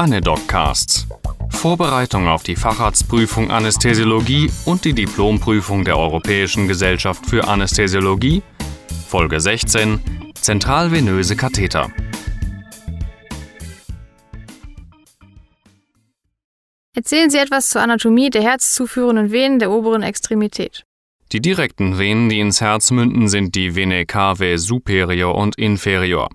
Anedoccasts. Vorbereitung auf die Facharztprüfung Anästhesiologie und die Diplomprüfung der Europäischen Gesellschaft für Anästhesiologie. Folge 16. Zentralvenöse Katheter. Erzählen Sie etwas zur Anatomie der herzzuführenden Venen der oberen Extremität. Die direkten Venen, die ins Herz münden, sind die Vene cavae superior und inferior.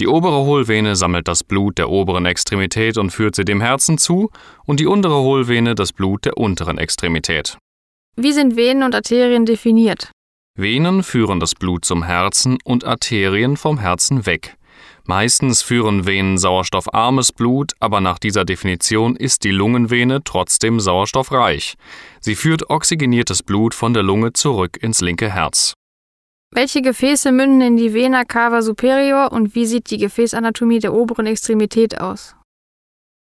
Die obere Hohlvene sammelt das Blut der oberen Extremität und führt sie dem Herzen zu und die untere Hohlvene das Blut der unteren Extremität. Wie sind Venen und Arterien definiert? Venen führen das Blut zum Herzen und Arterien vom Herzen weg. Meistens führen Venen sauerstoffarmes Blut, aber nach dieser Definition ist die Lungenvene trotzdem sauerstoffreich. Sie führt oxygeniertes Blut von der Lunge zurück ins linke Herz. Welche Gefäße münden in die Vena cava superior und wie sieht die Gefäßanatomie der oberen Extremität aus?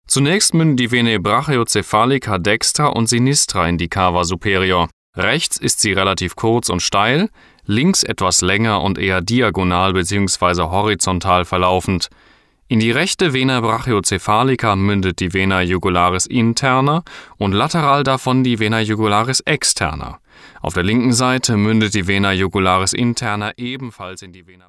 Zunächst münden die Vene brachiocephalica dextra und sinistra in die Cava superior. Rechts ist sie relativ kurz und steil, links etwas länger und eher diagonal bzw. horizontal verlaufend. In die rechte Vena brachiocephalica mündet die Vena jugularis interna und lateral davon die Vena jugularis externa. Auf der linken Seite mündet die Vena jugularis interna ebenfalls in die Vena